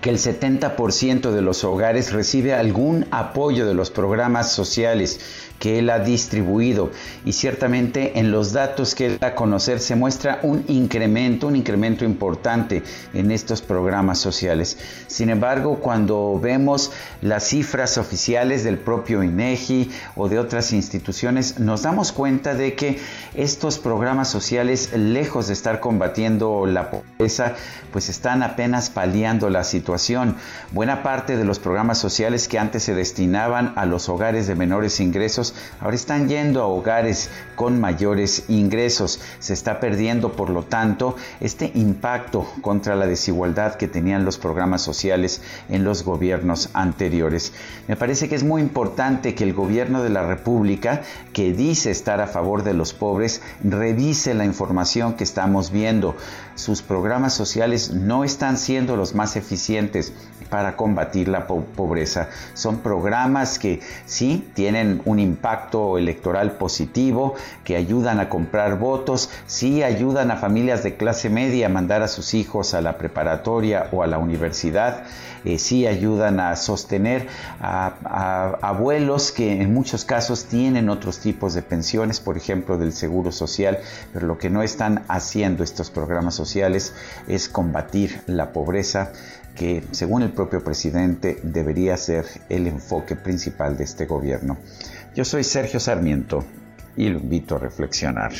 que el 70% de los hogares recibe algún apoyo de los programas sociales que él ha distribuido y ciertamente en los datos que él da a conocer se muestra un incremento, un incremento importante en estos programas sociales. Sin embargo, cuando vemos las cifras oficiales del propio INEGI o de otras instituciones, nos damos cuenta de que estos programas sociales, lejos de estar combatiendo la pobreza, pues están apenas paliando la situación. Buena parte de los programas sociales que antes se destinaban a los hogares de menores ingresos ahora están yendo a hogares con mayores ingresos. Se está perdiendo, por lo tanto, este impacto contra la desigualdad que tenían los programas sociales en los gobiernos anteriores. Me parece que es muy importante que el gobierno de la República, que dice estar a favor de los pobres, revise la información que estamos viendo. Sus programas sociales no están siendo los más eficientes para combatir la pobreza. Son programas que sí tienen un impacto electoral positivo, que ayudan a comprar votos, sí ayudan a familias de clase media a mandar a sus hijos a la preparatoria o a la universidad, eh, sí ayudan a sostener a, a abuelos que en muchos casos tienen otros tipos de pensiones, por ejemplo del seguro social, pero lo que no están haciendo estos programas sociales es combatir la pobreza según el propio presidente debería ser el enfoque principal de este gobierno. Yo soy Sergio Sarmiento y lo invito a reflexionar.